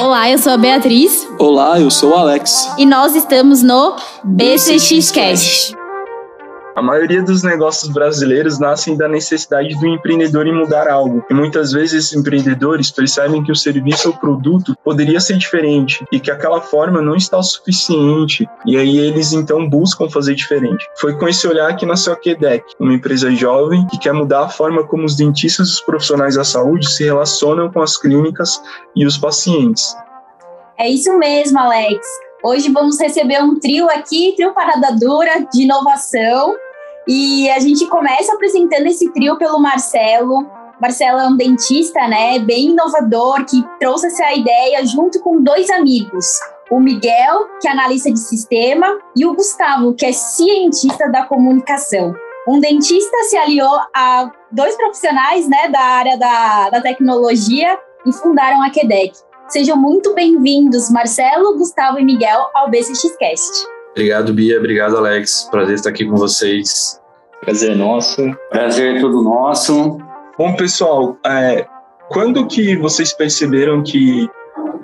Olá, eu sou a Beatriz. Olá, eu sou o Alex. E nós estamos no BCXcast. A maioria dos negócios brasileiros nascem da necessidade do empreendedor em mudar algo. E muitas vezes esses empreendedores percebem que o serviço ou produto poderia ser diferente e que aquela forma não está o suficiente. E aí eles então buscam fazer diferente. Foi com esse olhar que nasceu a QDEC, uma empresa jovem que quer mudar a forma como os dentistas e os profissionais da saúde se relacionam com as clínicas e os pacientes. É isso mesmo, Alex. Hoje vamos receber um trio aqui, trio Parada Dura de inovação, e a gente começa apresentando esse trio pelo Marcelo. Marcelo é um dentista, né, bem inovador, que trouxe essa ideia junto com dois amigos. O Miguel, que é analista de sistema, e o Gustavo, que é cientista da comunicação. Um dentista se aliou a dois profissionais né, da área da, da tecnologia e fundaram a QDEC. Sejam muito bem-vindos, Marcelo, Gustavo e Miguel, ao BCXcast. Obrigado, Bia. Obrigado, Alex. Prazer estar aqui com vocês. Prazer nosso. Prazer é todo nosso. Bom, pessoal, é, quando que vocês perceberam que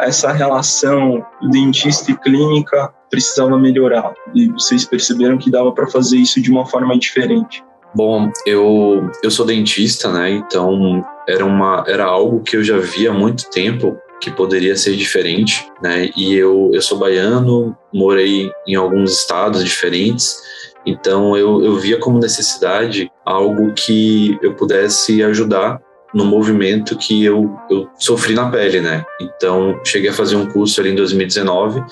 essa relação dentista e clínica precisava melhorar? E vocês perceberam que dava para fazer isso de uma forma diferente? Bom, eu, eu sou dentista, né? Então era, uma, era algo que eu já via há muito tempo que poderia ser diferente, né? E eu, eu sou baiano, morei em alguns estados diferentes, então eu, eu via como necessidade algo que eu pudesse ajudar no movimento que eu, eu sofri na pele, né? Então cheguei a fazer um curso ali em 2019,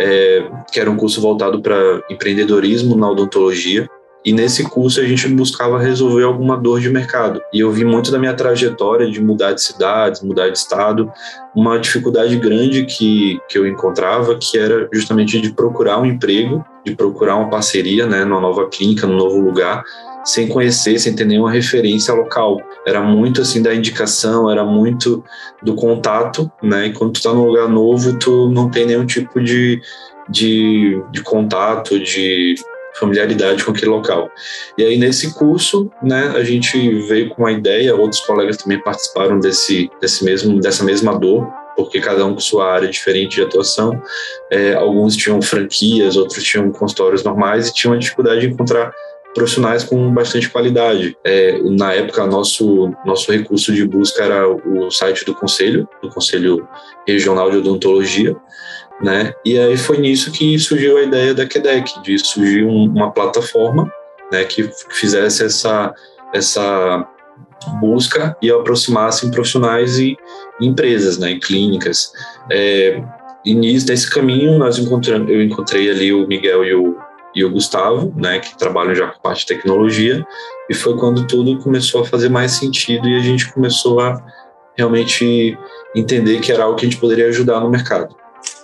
é, que era um curso voltado para empreendedorismo na odontologia, e nesse curso a gente buscava resolver alguma dor de mercado. E eu vi muito da minha trajetória de mudar de cidades, mudar de estado, uma dificuldade grande que, que eu encontrava, que era justamente de procurar um emprego, de procurar uma parceria né, numa nova clínica, num novo lugar, sem conhecer, sem ter nenhuma referência local. Era muito assim da indicação, era muito do contato, né? E quando tu tá num lugar novo, tu não tem nenhum tipo de, de, de contato, de familiaridade com aquele local. E aí nesse curso, né, a gente veio com uma ideia, outros colegas também participaram desse, desse mesmo, dessa mesma dor, porque cada um com sua área diferente de atuação. É, alguns tinham franquias, outros tinham consultórios normais e tinham a dificuldade de encontrar profissionais com bastante qualidade. É, na época, nosso, nosso recurso de busca era o site do Conselho, do Conselho Regional de Odontologia, né? E aí foi nisso que surgiu a ideia da QEDEC, de surgir um, uma plataforma, né, que fizesse essa essa busca e aproximasse profissionais e empresas, né, e clínicas. É, e nesse caminho nós encontramos, eu encontrei ali o Miguel e o, e o Gustavo, né, que trabalham já com parte de tecnologia, e foi quando tudo começou a fazer mais sentido e a gente começou a realmente entender que era algo que a gente poderia ajudar no mercado.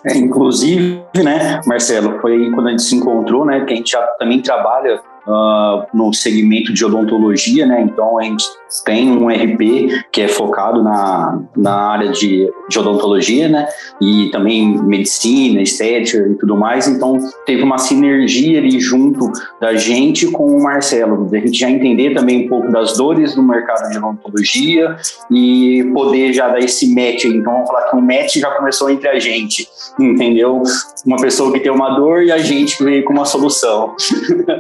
É, inclusive, né, Marcelo, foi quando a gente se encontrou, né, que a gente já também trabalha uh, no segmento de odontologia, né? Então a gente tem um RP que é focado na, na área de, de odontologia, né? E também medicina, estética e tudo mais. Então teve uma sinergia ali junto da gente com o Marcelo, da gente já entender também um pouco das dores do mercado de odontologia e poder já dar esse match. Então vamos falar que o um match já começou entre a gente, entendeu? Uma pessoa que tem uma dor e a gente que veio com uma solução.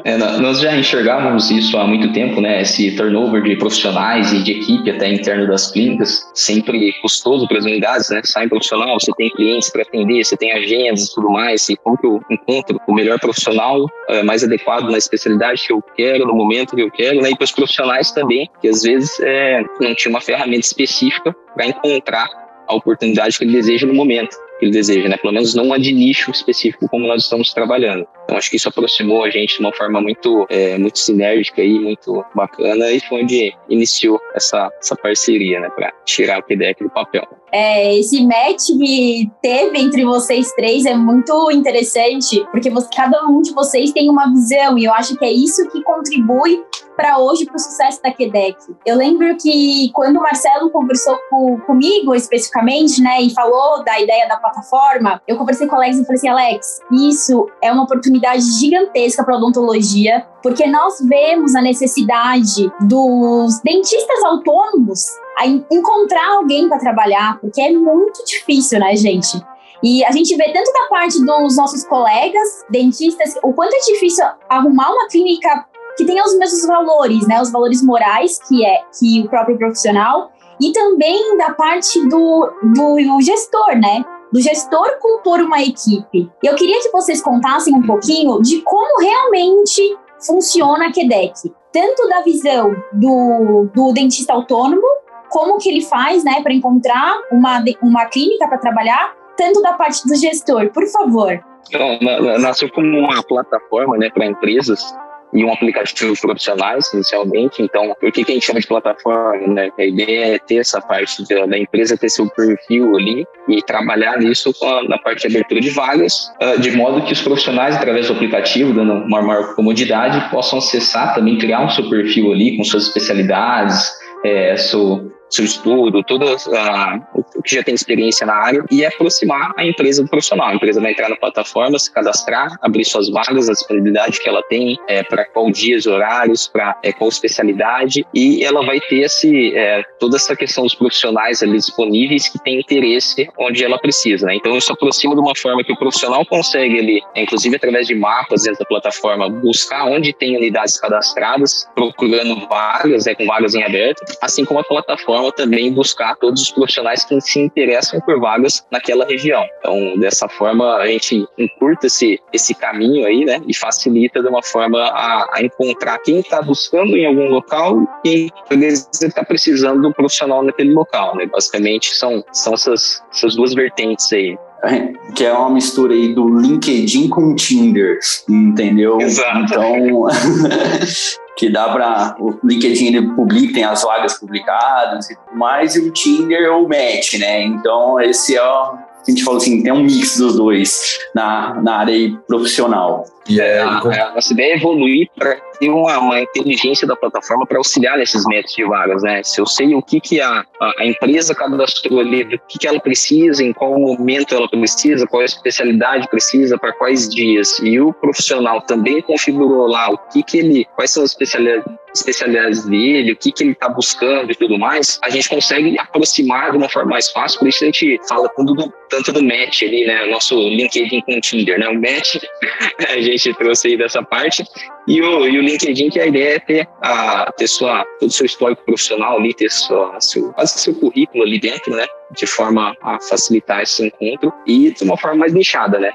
É, nós nós já enxergávamos isso há muito tempo, né? Esse turnover de profissionais e de equipe até interno das clínicas, sempre custoso para as unidades, né? Sai profissional, você tem clientes para atender, você tem agendas e tudo mais, e como que eu encontro o melhor profissional é, mais adequado na especialidade que eu quero, no momento que eu quero, né? E para os profissionais também, que às vezes é, não tinha uma ferramenta específica para encontrar a oportunidade que ele deseja no momento ele deseja, né? Pelo menos não uma de nicho específico como nós estamos trabalhando. Então acho que isso aproximou a gente de uma forma muito, é, muito sinérgica e muito bacana e foi onde iniciou essa, essa parceria, né? Para tirar o PDEC do papel. É, esse match que teve entre vocês três é muito interessante, porque você, cada um de vocês tem uma visão, e eu acho que é isso que contribui para hoje para o sucesso da Quebec. Eu lembro que quando o Marcelo conversou com, comigo especificamente, né, e falou da ideia da plataforma, eu conversei com o Alex e falei assim, Alex, isso é uma oportunidade gigantesca para odontologia, porque nós vemos a necessidade dos dentistas autônomos a encontrar alguém para trabalhar, porque é muito difícil, né, gente? E a gente vê tanto da parte dos nossos colegas dentistas, o quanto é difícil arrumar uma clínica que tenha os mesmos valores, né, os valores morais que é que o próprio profissional, e também da parte do, do gestor, né? Do gestor compor uma equipe. Eu queria que vocês contassem um pouquinho de como realmente funciona a QDEC. Tanto da visão do, do dentista autônomo, como que ele faz, né, para encontrar uma, uma clínica para trabalhar, tanto da parte do gestor, por favor. Então, nasceu como uma plataforma, né, para empresas e um aplicativo profissionais inicialmente. Então, por que, a gente chama de plataforma? Né? A ideia é ter essa parte da empresa ter seu perfil ali e trabalhar nisso na parte de abertura de vagas, uh, de modo que os profissionais, através do aplicativo, dando uma maior comodidade, possam acessar também, criar um seu perfil ali com suas especialidades, é, seu, seu estudo, todo uh, o que já tem experiência na área e aproximar a empresa do profissional. A empresa vai entrar na plataforma, se cadastrar, abrir suas vagas, a disponibilidade que ela tem, é, para qual dias, horários, para é, qual especialidade e ela vai ter esse, é, toda essa questão dos profissionais ali disponíveis que têm interesse onde ela precisa. Né? Então isso aproxima de uma forma que o profissional consegue ali, inclusive através de mapas dentro da plataforma, buscar onde tem unidades cadastradas, procurando vagas, é, com vagas em aberto, assim como a plataforma forma também buscar todos os profissionais que se interessam por vagas naquela região. Então, dessa forma, a gente encurta esse, esse caminho aí, né, e facilita de uma forma a, a encontrar quem está buscando em algum local e está precisando um profissional naquele local, né. Basicamente, são, são essas, essas duas vertentes aí que é uma mistura aí do LinkedIn com Tinder, entendeu? Exato. Então, que dá para o LinkedIn ele publica, tem as vagas publicadas e tudo mais, e o Tinder é o match, né? Então, esse é a gente falou assim, tem um mix dos dois na, na área profissional. E é, a, a nossa ideia é evoluir para ter uma, uma, inteligência da plataforma para auxiliar nesses métodos de vagas, né? Se eu sei o que, que a, a empresa cadastrou ali, do que, que ela precisa, em qual momento ela precisa, qual especialidade precisa, para quais dias, e o profissional também configurou lá o que, que ele, quais são as especialidades especialidades dele, o que, que ele está buscando e tudo mais, a gente consegue aproximar de uma forma mais fácil. Por isso a gente fala tanto do, tanto do match ali, né? Nosso LinkedIn com o Tinder, né? O match, a gente trouxe aí dessa parte. E o, e o LinkedIn, que a ideia é ter, a, ter sua, todo o seu histórico profissional ali, ter sua, seu, quase seu currículo ali dentro, né? De forma a facilitar esse encontro e de uma forma mais nichada, né?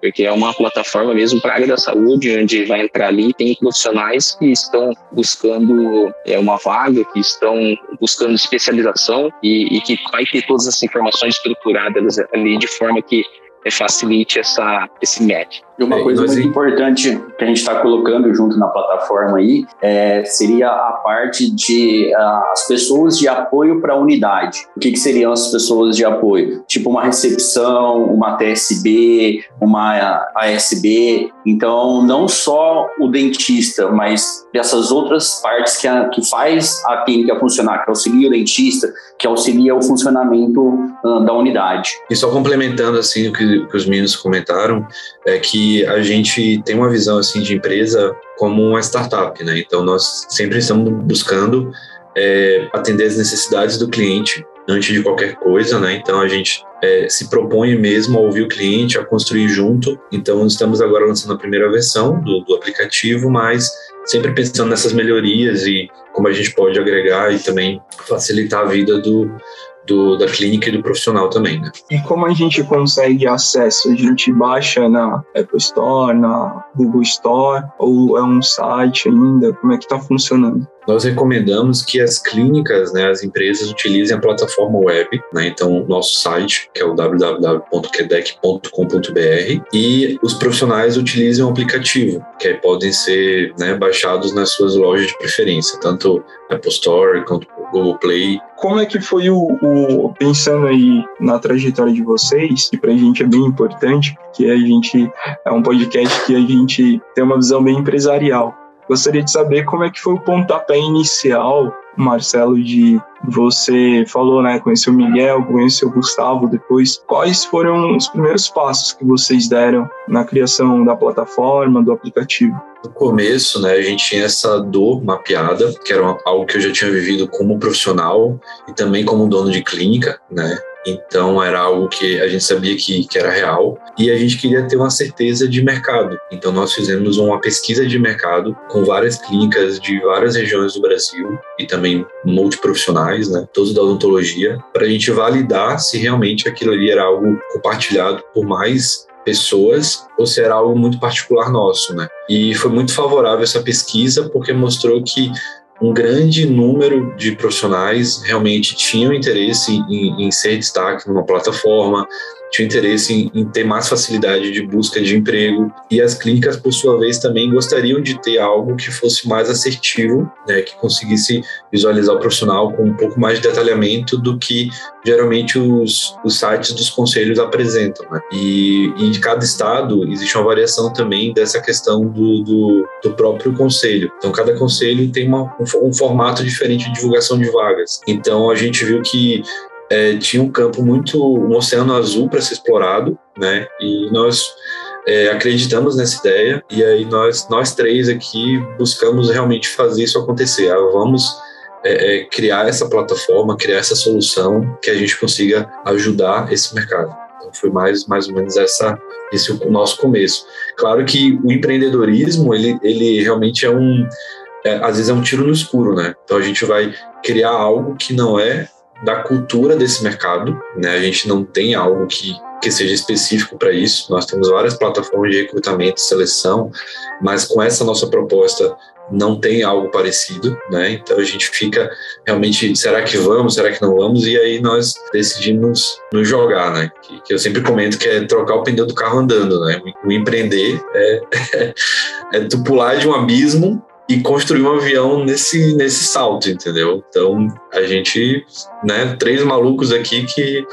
porque é uma plataforma mesmo para a área da saúde, onde vai entrar ali tem profissionais que estão buscando é, uma vaga, que estão buscando especialização e, e que vai ter todas as informações estruturadas ali de forma que é, facilite essa, esse match. E uma é, coisa muito importante que a gente está colocando junto na plataforma aí é, seria a parte de uh, as pessoas de apoio para a unidade. O que, que, seriam as pessoas de apoio? Tipo uma recepção, uma TSB, uma ASB. Então, não só o dentista, mas essas outras partes que, a, que faz a clínica funcionar, que auxilia o dentista, que auxilia o funcionamento uh, da unidade. E só complementando assim o que, que os meninos comentaram, é que a gente tem uma visão assim de empresa como uma startup, né? Então nós sempre estamos buscando é, atender as necessidades do cliente antes de qualquer coisa, né? Então a gente é, se propõe mesmo a ouvir o cliente, a construir junto. Então estamos agora lançando a primeira versão do, do aplicativo, mas sempre pensando nessas melhorias e como a gente pode agregar e também facilitar a vida do, do, da clínica e do profissional também, né? E como a gente consegue acesso? A gente baixa na Apple Store, na Google Store, ou é um site ainda? Como é que está funcionando? Nós recomendamos que as clínicas, né, as empresas utilizem a plataforma web, né, então nosso site, que é o www.quedec.com.br, e os profissionais utilizem o aplicativo, que aí podem ser né, baixados nas suas lojas de preferência, tanto Apple Store quanto Google Play. Como é que foi o, o pensando aí na trajetória de vocês, que para a gente é bem importante, que a gente é um podcast que a gente tem uma visão bem empresarial. Gostaria de saber como é que foi o pontapé inicial, Marcelo, de você falou, né, conheceu o Miguel, conheceu o Gustavo depois. Quais foram os primeiros passos que vocês deram na criação da plataforma, do aplicativo? no começo, né, a gente tinha essa dor mapeada, que era algo que eu já tinha vivido como profissional e também como dono de clínica, né? Então era algo que a gente sabia que, que era real e a gente queria ter uma certeza de mercado. Então nós fizemos uma pesquisa de mercado com várias clínicas de várias regiões do Brasil e também multiprofissionais, né, todos da odontologia, para a gente validar se realmente aquilo ali era algo compartilhado por mais pessoas ou se era algo muito particular nosso, né? E foi muito favorável essa pesquisa porque mostrou que um grande número de profissionais realmente tinham interesse em, em ser destaque numa plataforma, tinha interesse em, em, ter mais facilidade de busca de emprego e as clínicas, por sua vez, também gostariam de ter algo que fosse mais assertivo, né, que conseguisse visualizar o profissional com um pouco mais de detalhamento do que geralmente os, os sites dos conselhos apresentam. Né? E, e em cada estado existe uma variação também dessa questão do, do, do próprio conselho. Então, cada conselho tem uma, um, um formato diferente de divulgação de vagas. Então, a gente viu que é, tinha um campo muito, um oceano azul para ser explorado, né? E nós é, acreditamos nessa ideia e aí nós, nós três aqui buscamos realmente fazer isso acontecer. Ah, vamos é, é, criar essa plataforma, criar essa solução que a gente consiga ajudar esse mercado. Então foi mais, mais ou menos essa, esse o nosso começo. Claro que o empreendedorismo ele, ele realmente é um é, às vezes é um tiro no escuro, né? Então a gente vai criar algo que não é da cultura desse mercado, né? A gente não tem algo que, que seja específico para isso. Nós temos várias plataformas de recrutamento, seleção, mas com essa nossa proposta não tem algo parecido, né? Então a gente fica realmente, será que vamos, será que não vamos? E aí nós decidimos nos jogar, né? Que, que eu sempre comento que é trocar o pneu do carro andando, né? O empreender é, é, é tu pular de um abismo e construir um avião nesse, nesse salto, entendeu? Então, a gente, né, três malucos aqui que,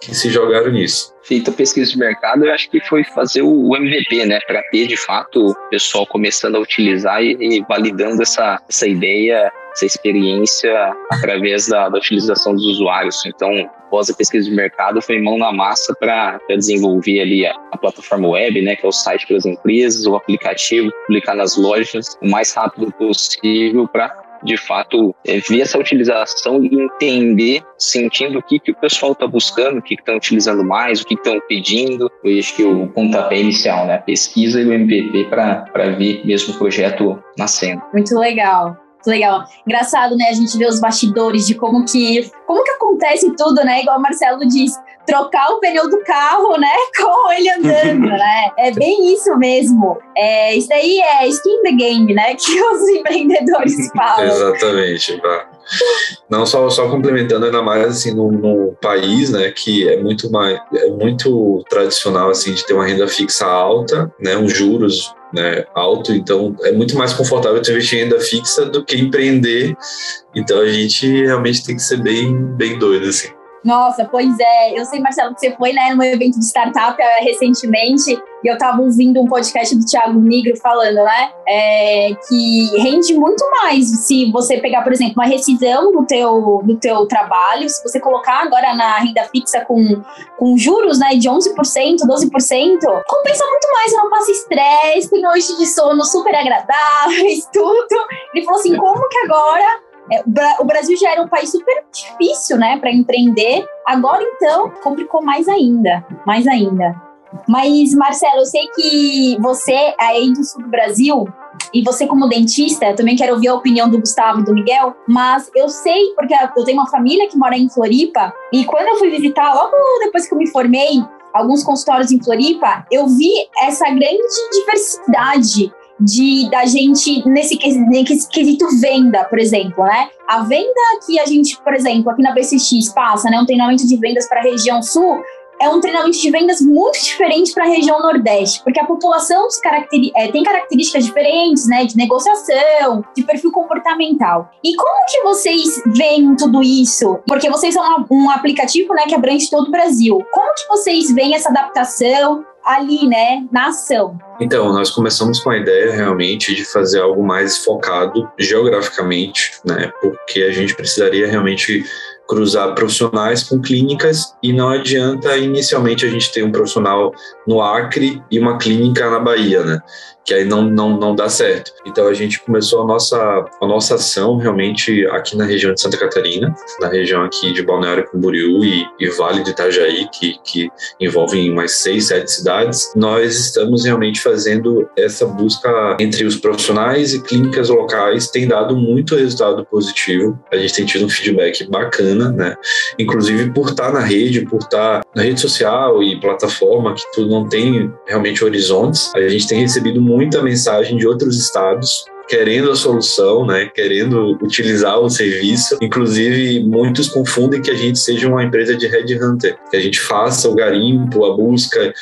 que se jogaram nisso. Feita a pesquisa de mercado, eu acho que foi fazer o MVP, né, para ter de fato o pessoal começando a utilizar e, e validando essa, essa ideia essa experiência através da, da, utilização dos usuários. Então, após a pesquisa de mercado, foi mão na massa para desenvolver ali a, a, plataforma web, né, que é o site para as empresas, o aplicativo, publicar nas lojas o mais rápido possível para de fato é, ver essa utilização e entender, sentindo o que, que o pessoal está buscando, o que estão utilizando mais, o que estão pedindo. Eu acho que o pontapé inicial, né? A pesquisa e o MVP para ver mesmo o projeto nascendo. Muito legal legal. Engraçado, né? A gente vê os bastidores de como que, como que acontece tudo, né? Igual o Marcelo diz, trocar o pneu do carro, né? Com ele andando, né? É bem isso mesmo. É, isso daí é skin the game, né? Que os empreendedores falam. Exatamente. Tá? Não só, só complementando ainda mais assim no, no, país, né, que é muito mais é muito tradicional assim de ter uma renda fixa alta, né, uns juros né, alto, então é muito mais confortável te investir em renda fixa do que empreender. Então a gente realmente tem que ser bem, bem doido assim. Nossa, pois é. Eu sei, Marcelo, que você foi né, num evento de startup é, recentemente e eu estava ouvindo um podcast do Thiago Nigro falando, né, é, que rende muito mais se você pegar, por exemplo, uma rescisão do teu, do teu trabalho, se você colocar agora na renda fixa com, com juros, né, de 11%, 12%, compensa muito mais, não passa estresse, tem noites de sono super agradáveis, tudo. Ele falou assim, como que agora é, o Brasil já era um país super difícil, né, para empreender. Agora, então, complicou mais ainda, mais ainda. Mas, Marcelo, eu sei que você é aí do sul do Brasil, e você como dentista, também quero ouvir a opinião do Gustavo e do Miguel, mas eu sei, porque eu tenho uma família que mora em Floripa, e quando eu fui visitar, logo depois que eu me formei, alguns consultórios em Floripa, eu vi essa grande diversidade de da gente nesse, quesito venda, por exemplo, né? A venda que a gente, por exemplo, aqui na BCX passa, né, um treinamento de vendas para a região sul, é um treinamento de vendas muito diferente para a região Nordeste, porque a população é, tem características diferentes, né, de negociação, de perfil comportamental. E como que vocês veem tudo isso? Porque vocês são um aplicativo, né, que abrange todo o Brasil. Como que vocês veem essa adaptação? Ali, né, na ação. Então, nós começamos com a ideia realmente de fazer algo mais focado geograficamente, né, porque a gente precisaria realmente cruzar profissionais com clínicas e não adianta inicialmente a gente ter um profissional no Acre e uma clínica na Bahia, né? Que aí não, não, não dá certo. Então a gente começou a nossa, a nossa ação realmente aqui na região de Santa Catarina, na região aqui de Balneário Camboriú e, e Vale de Itajaí, que, que envolvem mais seis, sete cidades. Nós estamos realmente fazendo essa busca entre os profissionais e clínicas locais, tem dado muito resultado positivo. A gente tem tido um feedback bacana, né? Inclusive por estar na rede, por estar na rede social e plataforma, que tu não tem realmente horizontes, a gente tem recebido muito muita mensagem de outros estados querendo a solução, né, querendo utilizar o serviço. Inclusive, muitos confundem que a gente seja uma empresa de headhunter, que a gente faça o garimpo, a busca,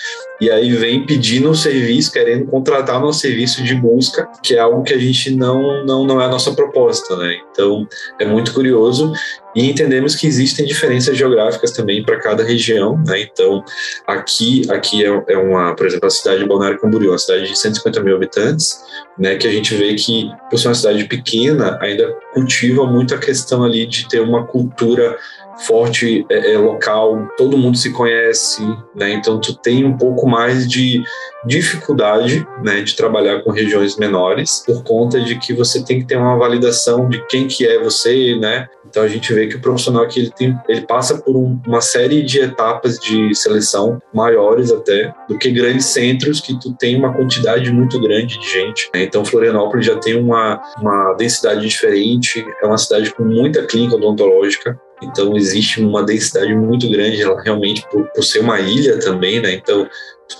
e aí vem pedindo o serviço, querendo contratar nosso serviço de busca, que é algo que a gente não, não, não é a nossa proposta, né? Então, é muito curioso e entendemos que existem diferenças geográficas também para cada região, né? Então, aqui, aqui é, é, uma, por exemplo, a cidade de Balneário Camboriú, uma cidade de 150 mil habitantes, né? Que a gente vê que, por ser uma cidade pequena, ainda cultiva muito a questão ali de ter uma cultura forte é, é, local, todo mundo se conhece, né? Então tu tem um pouco mais de dificuldade, né, de trabalhar com regiões menores por conta de que você tem que ter uma validação de quem que é você, né? Então a gente vê que o profissional aqui ele, tem, ele passa por um, uma série de etapas de seleção maiores até do que grandes centros que tu tem uma quantidade muito grande de gente. Né? Então Florianópolis já tem uma, uma densidade diferente, é uma cidade com muita clínica odontológica, então existe uma densidade muito grande realmente por, por ser uma ilha também, né? Então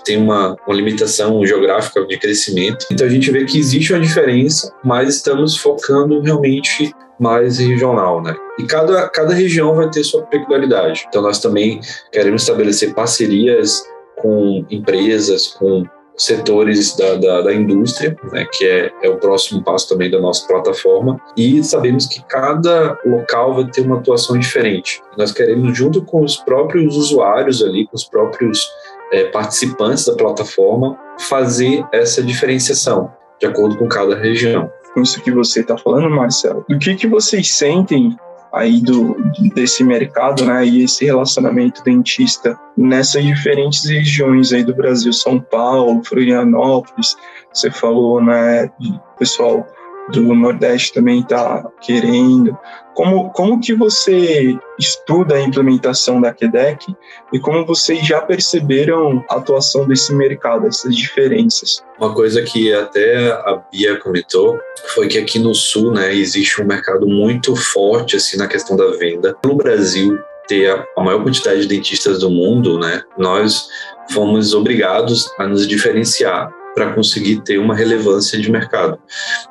tem uma, uma limitação geográfica de crescimento. Então a gente vê que existe uma diferença, mas estamos focando realmente mais regional, né? E cada, cada região vai ter sua peculiaridade. Então nós também queremos estabelecer parcerias com empresas, com setores da, da, da indústria, né, que é, é o próximo passo também da nossa plataforma, e sabemos que cada local vai ter uma atuação diferente. Nós queremos, junto com os próprios usuários ali, com os próprios é, participantes da plataforma, fazer essa diferenciação de acordo com cada região. Com isso que você está falando, Marcelo, o que, que vocês sentem aí do, desse mercado, né, e esse relacionamento dentista nessas diferentes regiões aí do Brasil, São Paulo, Florianópolis, você falou, né, pessoal do Nordeste também está querendo. Como, como que você estuda a implementação da QDEC e como vocês já perceberam a atuação desse mercado, essas diferenças? Uma coisa que até a Bia comentou foi que aqui no Sul né, existe um mercado muito forte assim, na questão da venda. No Brasil, ter a maior quantidade de dentistas do mundo, né, nós fomos obrigados a nos diferenciar para conseguir ter uma relevância de mercado.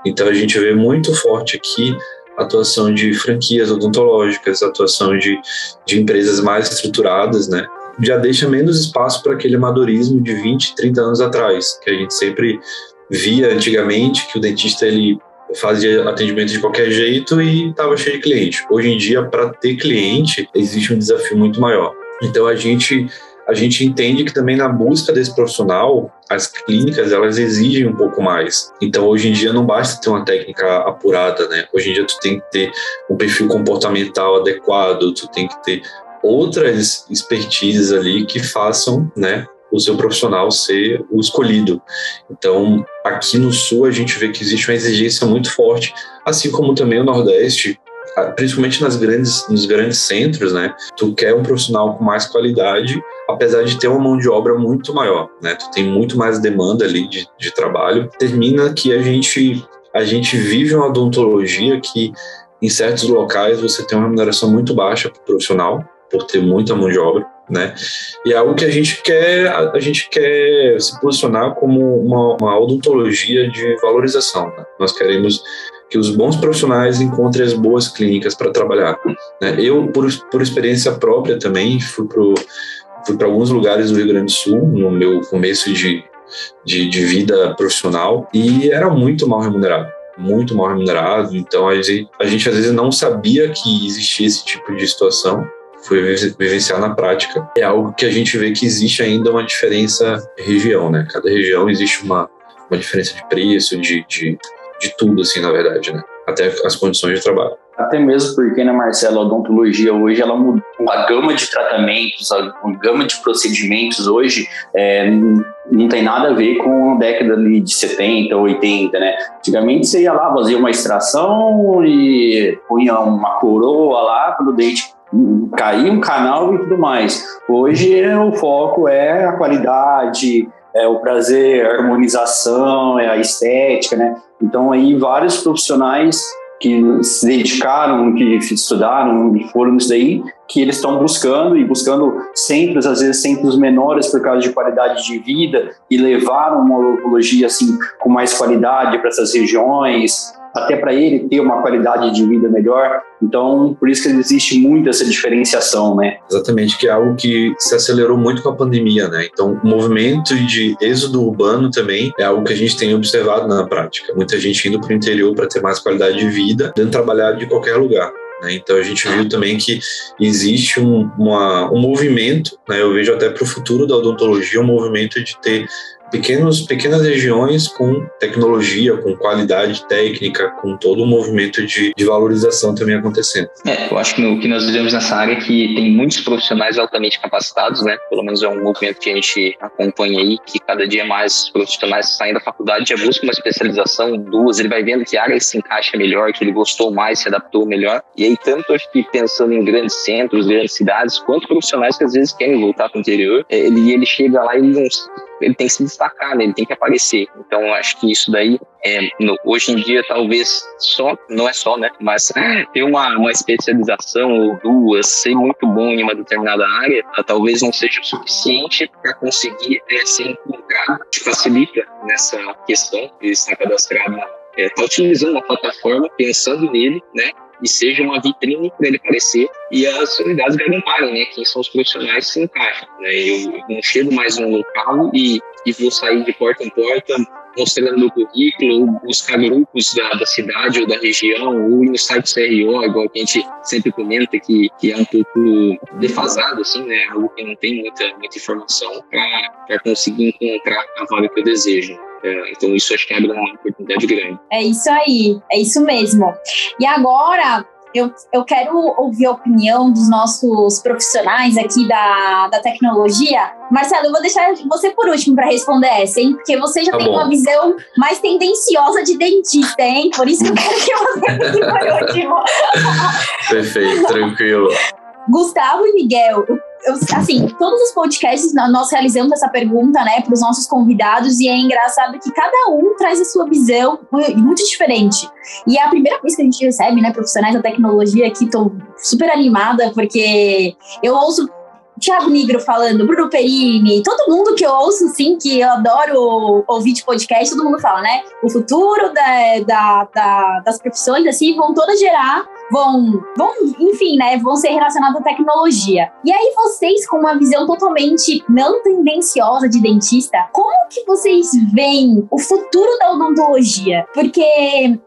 Então a gente vê muito forte aqui atuação de franquias odontológicas, atuação de, de empresas mais estruturadas, né? Já deixa menos espaço para aquele amadorismo de 20, 30 anos atrás, que a gente sempre via antigamente que o dentista ele fazia atendimento de qualquer jeito e estava cheio de cliente. Hoje em dia, para ter cliente, existe um desafio muito maior. Então a gente a gente entende que também na busca desse profissional, as clínicas elas exigem um pouco mais. Então hoje em dia não basta ter uma técnica apurada, né? Hoje em dia tu tem que ter um perfil comportamental adequado, tu tem que ter outras expertises ali que façam, né, o seu profissional ser o escolhido. Então, aqui no Sul, a gente vê que existe uma exigência muito forte, assim como também o Nordeste, principalmente nas grandes, nos grandes centros, né? Tu quer um profissional com mais qualidade, apesar de ter uma mão de obra muito maior, né? Tu tem muito mais demanda ali de, de trabalho. Termina que a gente a gente vive uma odontologia que em certos locais você tem uma remuneração muito baixa para o profissional por ter muita mão de obra, né? E é algo que a gente quer a, gente quer se posicionar como uma, uma odontologia de valorização. Né? Nós queremos que os bons profissionais encontrem as boas clínicas para trabalhar. Né? Eu, por, por experiência própria também, fui para fui alguns lugares do Rio Grande do Sul no meu começo de, de, de vida profissional e era muito mal remunerado muito mal remunerado, então a gente, a gente às vezes não sabia que existia esse tipo de situação, foi vivenciar na prática. É algo que a gente vê que existe ainda uma diferença região, né? Cada região existe uma, uma diferença de preço, de, de de tudo, assim, na verdade, né? Até as condições de trabalho. Até mesmo porque, né, Marcelo, a odontologia hoje ela mudou a gama de tratamentos, a, gama de procedimentos hoje é, não tem nada a ver com a década de 70, 80, né? Antigamente você ia lá, fazia uma extração e punha uma coroa lá para o dente cair um canal e tudo mais. Hoje o foco é a qualidade, é o prazer, a harmonização, é a estética, né? Então aí vários profissionais que se dedicaram, que estudaram e foram nisso daí, que eles estão buscando e buscando centros, às vezes centros menores por causa de qualidade de vida e levaram uma odontologia assim com mais qualidade para essas regiões, até para ele ter uma qualidade de vida melhor. Então, por isso que existe muito essa diferenciação, né? Exatamente, que é algo que se acelerou muito com a pandemia, né? Então, o movimento de êxodo urbano também é algo que a gente tem observado na prática. Muita gente indo para o interior para ter mais qualidade de vida, dando trabalhar de qualquer lugar. Né? Então a gente viu também que existe um, uma, um movimento, né? eu vejo até para o futuro da odontologia, um movimento de ter pequenos, pequenas regiões com tecnologia, com qualidade técnica, com todo o movimento de, de valorização também acontecendo. É, eu acho que o que nós vivemos nessa área é que tem muitos profissionais altamente capacitados, né? Pelo menos é um movimento que a gente acompanha aí, que cada dia mais profissionais saem da faculdade já buscam uma especialização, duas, ele vai vendo que área se encaixa melhor, que ele gostou mais, se adaptou melhor. E aí, tanto acho que pensando em grandes centros, grandes cidades, quanto profissionais que às vezes querem voltar para o interior, é, ele, ele chega lá e não ele tem que se destacar, né? ele tem que aparecer. Então, acho que isso daí, é, no, hoje em dia, talvez só, não é só, né? Mas ter uma, uma especialização ou duas, ser muito bom em uma determinada área, talvez não seja o suficiente para conseguir é, ser encontrado, te facilita nessa questão de estar cadastrado está é, utilizando uma plataforma, pensando nele, né? E seja uma vitrine para ele aparecer e as unidades garimparem, né? Quem são os profissionais se encaixam. Né? Eu não chego mais no local e, e vou sair de porta em porta mostrando meu currículo, buscar grupos da, da cidade ou da região, ou no site CRO, igual que a gente sempre comenta, que, que é um pouco defasado, assim, né? Algo que não tem muita, muita informação para conseguir encontrar a vaga que eu desejo. É, então isso acho que abre uma oportunidade grande. É isso aí, é isso mesmo. E agora eu, eu quero ouvir a opinião dos nossos profissionais aqui da, da tecnologia. Marcelo, eu vou deixar você por último para responder essa, hein? Porque você já tá tem bom. uma visão mais tendenciosa de dentista, hein? Por isso que eu quero que você fique por último. Perfeito, tranquilo. Gustavo e Miguel, eu assim, todos os podcasts nós realizamos essa pergunta, né, para os nossos convidados e é engraçado que cada um traz a sua visão muito diferente. E é a primeira coisa que a gente recebe, né, profissionais da tecnologia aqui, tô super animada porque eu ouço Tiago Nigro falando, Bruno Perini, todo mundo que eu ouço, sim, que eu adoro ouvir de podcast, todo mundo fala, né? O futuro da, da, da, das profissões, assim, vão todas gerar vão, vão, enfim, né, vão ser relacionados à tecnologia. E aí vocês com uma visão totalmente não tendenciosa de dentista, como que vocês veem o futuro da odontologia? Porque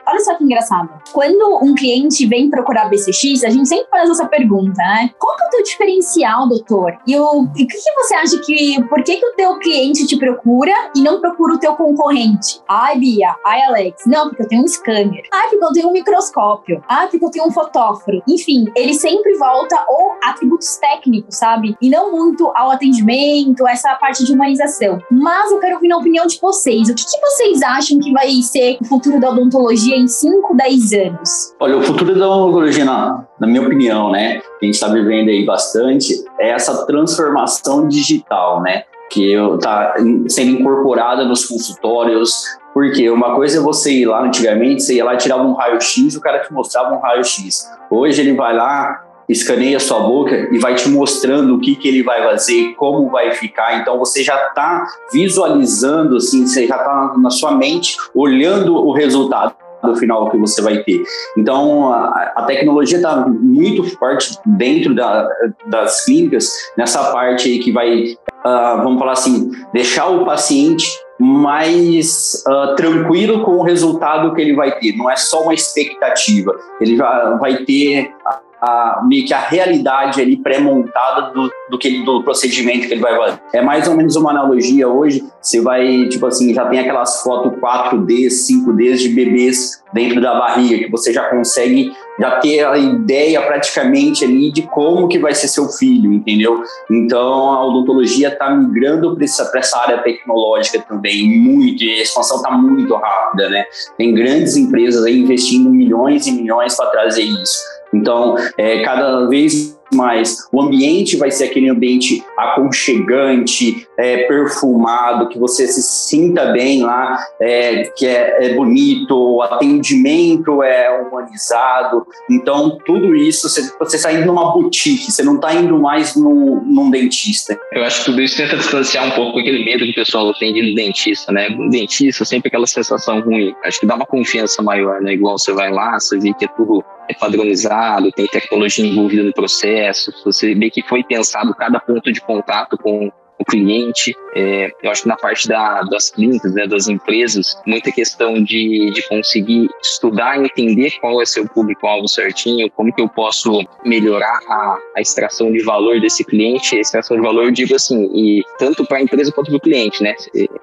olha só que engraçado. Quando um cliente vem procurar BCX, a gente sempre faz essa pergunta, né? Qual que é o teu diferencial, doutor? E o, e que, que você acha que por que que o teu cliente te procura e não procura o teu concorrente? Ai, Bia, ai, Alex. Não, porque eu tenho um scanner. Ai, porque eu tenho um microscópio. Ai, porque eu tenho um fotóforo. Enfim, ele sempre volta ou atributos técnicos, sabe? E não muito ao atendimento, essa parte de humanização. Mas eu quero ouvir a opinião de vocês. O que, que vocês acham que vai ser o futuro da odontologia em 5, 10 anos? Olha, o futuro da odontologia, na, na minha opinião, né, a gente está vivendo aí bastante, é essa transformação digital, né? que está sendo incorporada nos consultórios, porque uma coisa é você ir lá antigamente, você ia lá e tirava um raio-x, o cara te mostrava um raio-x. Hoje ele vai lá, escaneia sua boca e vai te mostrando o que, que ele vai fazer, como vai ficar. Então você já está visualizando, assim, você já está na sua mente olhando o resultado do final que você vai ter. Então, a, a tecnologia está muito forte dentro da, das clínicas, nessa parte aí que vai, uh, vamos falar assim, deixar o paciente mais uh, tranquilo com o resultado que ele vai ter. Não é só uma expectativa. Ele vai, vai ter a, meio que a realidade ali pré-montada do, do, do procedimento que ele vai fazer. É mais ou menos uma analogia hoje, você vai, tipo assim, já tem aquelas fotos 4D, 5D de bebês dentro da barriga, que você já consegue já ter a ideia praticamente ali de como que vai ser seu filho, entendeu? Então a odontologia está migrando para essa, essa, área tecnológica também, muito, e a expansão está muito rápida, né? Tem grandes empresas aí investindo milhões e milhões para trazer isso. Então, é, cada vez mais o ambiente vai ser aquele ambiente aconchegante, é, perfumado, que você se sinta bem lá, é, que é, é, bonito, o atendimento é humanizado. Então, tudo isso, você, você está indo numa boutique, você não está indo mais no, num dentista. Eu acho que tudo isso tenta distanciar um pouco aquele medo que o pessoal tem de ir no dentista, né? Dentista, sempre aquela sensação ruim. Acho que dá uma confiança maior, né? Igual você vai lá, você vê que é tudo é padronizado, tem tecnologia envolvida no processo, você vê que foi pensado cada ponto de contato com o cliente. É, eu acho que na parte da, das clínicas, né, das empresas, muita questão de, de conseguir estudar, entender qual é seu público-alvo certinho, como que eu posso melhorar a, a extração de valor desse cliente. A extração de valor, eu digo assim, e tanto para a empresa quanto para o cliente, né?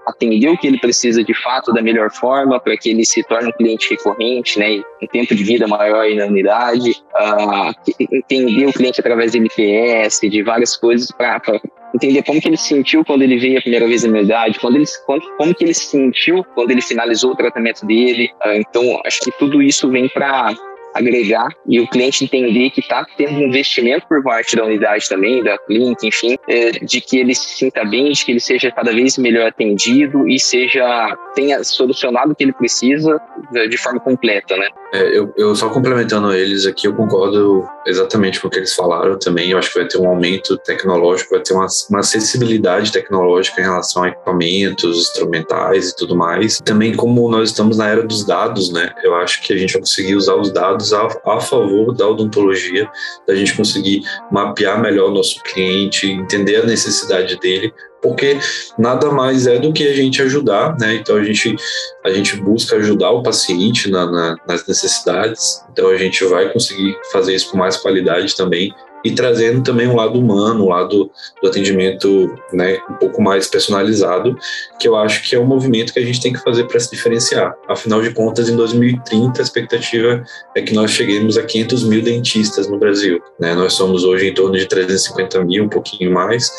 Atender o que ele precisa de fato da melhor forma para que ele se torne um cliente recorrente, né? Um tempo de vida maior aí na unidade, uh, entender o cliente através de NPS, de várias coisas para entender como que ele se sentiu quando ele veio a primeira vez na unidade, quando ele, como, como que ele se sentiu quando ele finalizou o tratamento dele. Uh, então, acho que tudo isso vem para agregar e o cliente entender que está tendo um investimento por parte da unidade também, da clínica, enfim, é, de que ele se sinta bem, de que ele seja cada vez melhor atendido e seja tenha solucionado o que ele precisa de forma completa, né? É, eu, eu só complementando eles aqui, eu concordo exatamente com o que eles falaram também. Eu acho que vai ter um aumento tecnológico, vai ter uma, uma acessibilidade tecnológica em relação a equipamentos, instrumentais e tudo mais. Também como nós estamos na era dos dados, né? Eu acho que a gente vai conseguir usar os dados dados a, a favor da odontologia, da gente conseguir mapear melhor o nosso cliente, entender a necessidade dele, porque nada mais é do que a gente ajudar, né? Então a gente, a gente busca ajudar o paciente na, na, nas necessidades, então a gente vai conseguir fazer isso com mais qualidade também e trazendo também um lado humano, um lado do atendimento né, um pouco mais personalizado, que eu acho que é um movimento que a gente tem que fazer para se diferenciar. Afinal de contas, em 2030, a expectativa é que nós cheguemos a 500 mil dentistas no Brasil. Né? Nós somos hoje em torno de 350 mil, um pouquinho mais,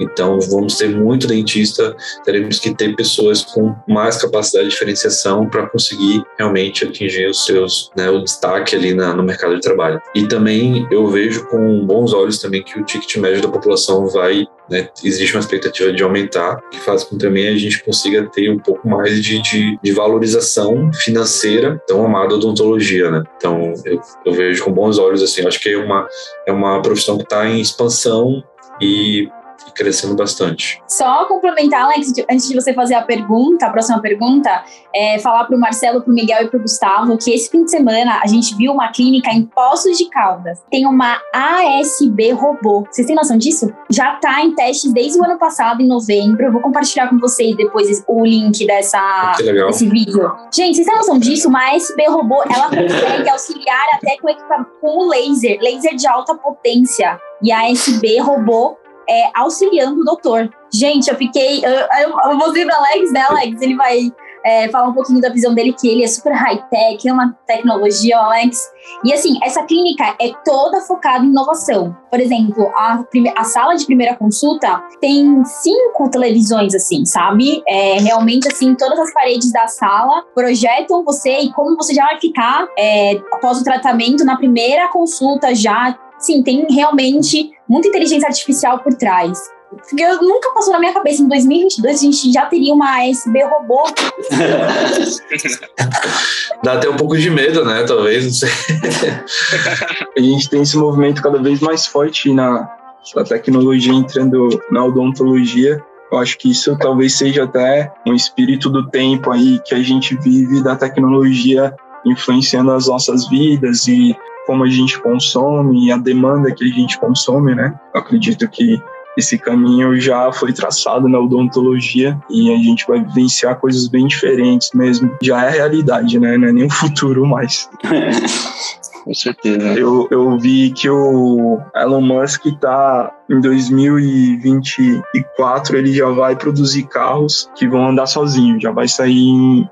então vamos ter muito dentista, teremos que ter pessoas com mais capacidade de diferenciação para conseguir realmente atingir os seus, né, o destaque ali na, no mercado de trabalho. E também eu vejo com bons olhos também que o ticket médio da população vai, né, existe uma expectativa de aumentar, que faz com que também a gente consiga ter um pouco mais de, de, de valorização financeira tão amada odontologia, né? Então, eu, eu, vejo com bons olhos, assim, acho que é uma, é uma profissão que está em expansão e crescendo bastante. Só complementar, Alex, antes de você fazer a pergunta, a próxima pergunta, é falar para o Marcelo, para o Miguel e para o Gustavo que esse fim de semana a gente viu uma clínica em Poços de Caldas. Tem uma ASB robô. Vocês têm noção disso? Já está em teste desde o ano passado, em novembro. Eu vou compartilhar com vocês depois o link dessa, desse vídeo. Gente, vocês têm noção disso? Uma ASB robô, ela consegue auxiliar até com, com o laser, laser de alta potência. E a ASB robô é, auxiliando o doutor. Gente, eu fiquei. Eu, eu, eu mostrei para Alex, né, Alex? Ele vai é, falar um pouquinho da visão dele, que ele é super high-tech, é uma tecnologia, Alex. E assim, essa clínica é toda focada em inovação. Por exemplo, a, a sala de primeira consulta tem cinco televisões, assim, sabe? É, realmente, assim, todas as paredes da sala projetam você e como você já vai ficar é, após o tratamento na primeira consulta já sim, tem realmente muita inteligência artificial por trás. Porque eu nunca passou na minha cabeça, em 2022 a gente já teria uma ASB robô. Dá até um pouco de medo, né? Talvez, não sei. a gente tem esse movimento cada vez mais forte na a tecnologia entrando na odontologia. Eu acho que isso talvez seja até um espírito do tempo aí que a gente vive da tecnologia influenciando as nossas vidas e como a gente consome e a demanda que a gente consome, né? Eu acredito que esse caminho já foi traçado na odontologia e a gente vai vivenciar coisas bem diferentes mesmo. Já é a realidade, né? Não é nem o futuro mais. Com certeza. Eu, eu vi que o Elon Musk está em 2024 ele já vai produzir carros que vão andar sozinho, já vai sair em,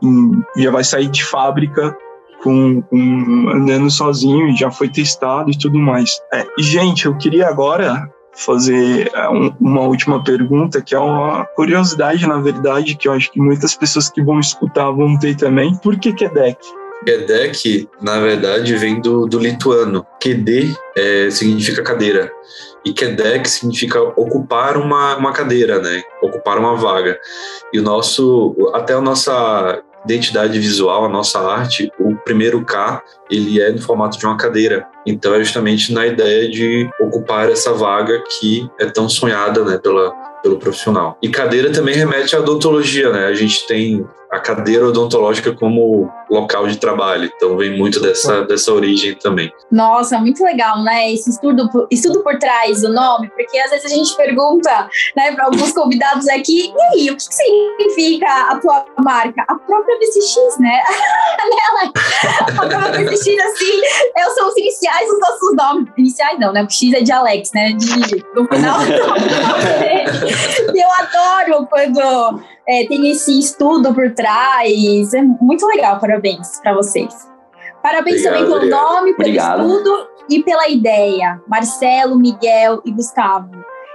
já vai sair de fábrica com, com, andando sozinho, já foi testado e tudo mais. É, e gente, eu queria agora fazer é, um, uma última pergunta, que é uma curiosidade, na verdade, que eu acho que muitas pessoas que vão escutar vão ter também. Por que Quebec? Quebec, na verdade, vem do, do lituano. Quede é, significa cadeira. E Quebec significa ocupar uma, uma cadeira, né? Ocupar uma vaga. E o nosso, até a nossa identidade visual, a nossa arte, o primeiro K, ele é no formato de uma cadeira. Então é justamente na ideia de ocupar essa vaga que é tão sonhada, né, pela, pelo profissional. E cadeira também remete à odontologia, né? A gente tem a cadeira odontológica como local de trabalho. Então vem muito dessa, dessa origem também. Nossa, muito legal, né? Esse estudo, estudo por trás do nome, porque às vezes a gente pergunta né, para alguns convidados aqui, e aí, o que significa a tua marca? A própria BCX, né? a própria BCX, assim, eu sou os iniciais dos nossos nomes. Iniciais não, né? O X é de Alex, né? De, no final. eu adoro quando é, tem esse estudo por trás. É muito legal, parabéns para vocês. Parabéns obrigado, também pelo obrigado. nome, pelo obrigado. estudo e pela ideia. Marcelo, Miguel e Gustavo.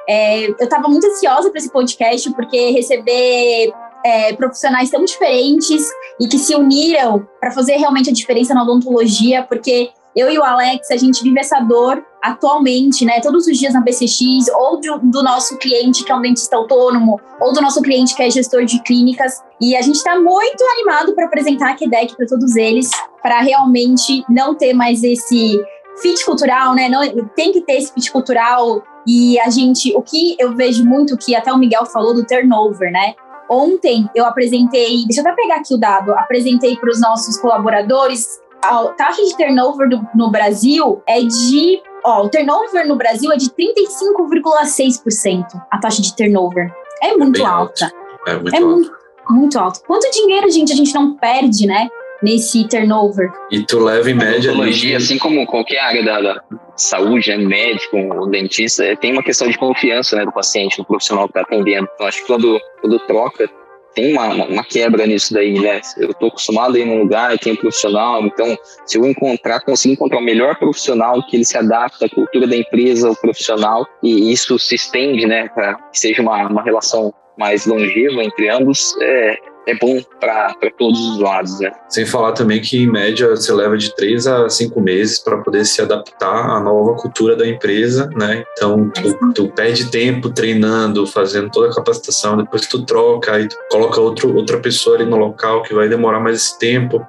É, eu estava muito ansiosa para esse podcast, porque receber é, profissionais tão diferentes e que se uniram para fazer realmente a diferença na odontologia, porque eu e o Alex, a gente vive essa dor atualmente, né, todos os dias na BCX, ou do, nosso cliente que é um dentista autônomo, ou do nosso cliente que é gestor de clínicas. E a gente está muito animado para apresentar a QDEC para todos eles, para realmente não ter mais esse fit cultural, né? Não, tem que ter esse fit cultural. E a gente, o que eu vejo muito, que até o Miguel falou do turnover, né? Ontem eu apresentei, deixa eu até pegar aqui o dado, apresentei para os nossos colaboradores a taxa de turnover do, no Brasil é de. Ó, o turnover no Brasil é de 35,6%. A taxa de turnover. É muito é alta. Alto. É muito é alto. Muito, muito alto. Quanto dinheiro, gente, a gente não perde, né? Nesse turnover. E tu leva em média. Odontologia, assim como qualquer área da, da saúde, né, médico, o dentista, tem uma questão de confiança né, do paciente, do profissional que está atendendo. Então, acho que quando, quando troca, tem uma, uma, quebra nisso daí, né? Eu estou acostumado a ir num lugar, eu tenho um profissional, então se eu encontrar, conseguir encontrar o melhor profissional que ele se adapta à cultura da empresa, o profissional, e isso se estende, né, para que seja uma, uma relação mais longeva entre ambos, é, é bom para todos os lados, né? Sem falar também que, em média, você leva de três a cinco meses para poder se adaptar à nova cultura da empresa, né? Então, tu, tu, perde tempo treinando, fazendo toda a capacitação, depois tu troca, aí tu coloca outro, outra pessoa ali no local que vai demorar mais esse tempo.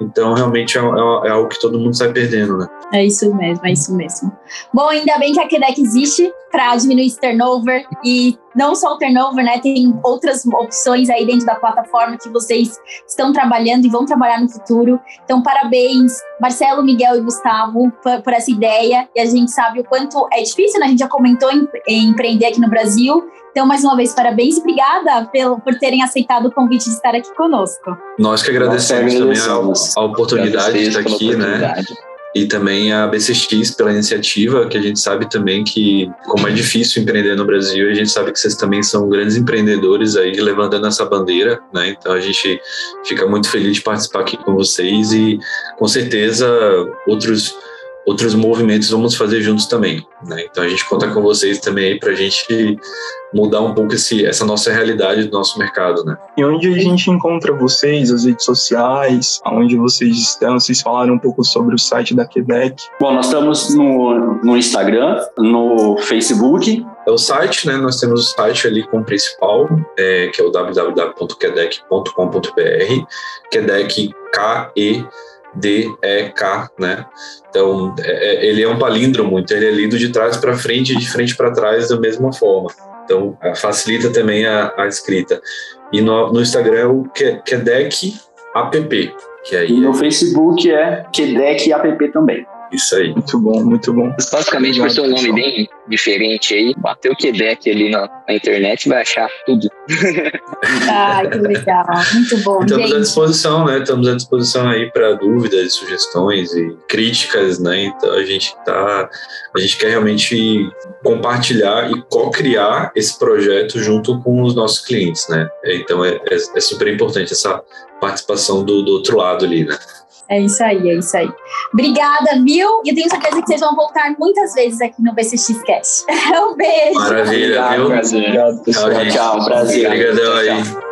Então, realmente é, é, é algo que todo mundo sai perdendo, né? É isso mesmo, é isso mesmo. Bom, ainda bem que a Quebec existe para diminuir esse turnover e não só o turnover, né? Tem outras opções aí dentro da plataforma que vocês estão trabalhando e vão trabalhar no futuro. Então, parabéns, Marcelo, Miguel e Gustavo, por, por essa ideia. E a gente sabe o quanto é difícil, né? A gente já comentou em, em empreender aqui no Brasil. Então, mais uma vez, parabéns e obrigada pelo, por terem aceitado o convite de estar aqui conosco. Nós que agradecemos, Nós que agradecemos. também a, a oportunidade de estar aqui, né? e também a BCX pela iniciativa, que a gente sabe também que, como é difícil empreender no Brasil, a gente sabe que vocês também são grandes empreendedores aí, levantando essa bandeira, né? Então a gente fica muito feliz de participar aqui com vocês e, com certeza, outros outros movimentos vamos fazer juntos também. Né? Então a gente conta com vocês também aí para a gente mudar um pouco esse, essa nossa realidade do nosso mercado. Né? E onde a gente encontra vocês, as redes sociais, onde vocês estão? Vocês falaram um pouco sobre o site da Quebec. Bom, nós estamos no, no Instagram, no Facebook. É o site, né? Nós temos o site ali com o principal, é, que é o www.quedec.com.br, Quedec K-E D-E-K, né? Então, é, é, ele é um palíndromo, então ele é lido de trás para frente e de frente para trás da mesma forma. Então, é, facilita também a, a escrita. E no, no Instagram é o Quedec App, que aí... E no Facebook é Quedec App também. Isso aí. Muito bom, muito bom. Basicamente, por ser um nome bem diferente aí, bateu o Quebec ali na, na internet vai achar tudo. Ai, que legal. Muito bom, Estamos à gente. disposição, né? Estamos à disposição aí para dúvidas, sugestões e críticas, né? Então a gente tá, a gente quer realmente compartilhar e co-criar esse projeto junto com os nossos clientes, né? Então é, é, é super importante essa participação do, do outro lado ali, né? É isso aí, é isso aí. Obrigada, viu? E eu tenho certeza que vocês vão voltar muitas vezes aqui no BCX Cast. Um beijo. Maravilha, Obrigado, viu? prazer. Obrigado, pessoal. Tchau. Tchau, prazer. Obrigadão aí. Tchau.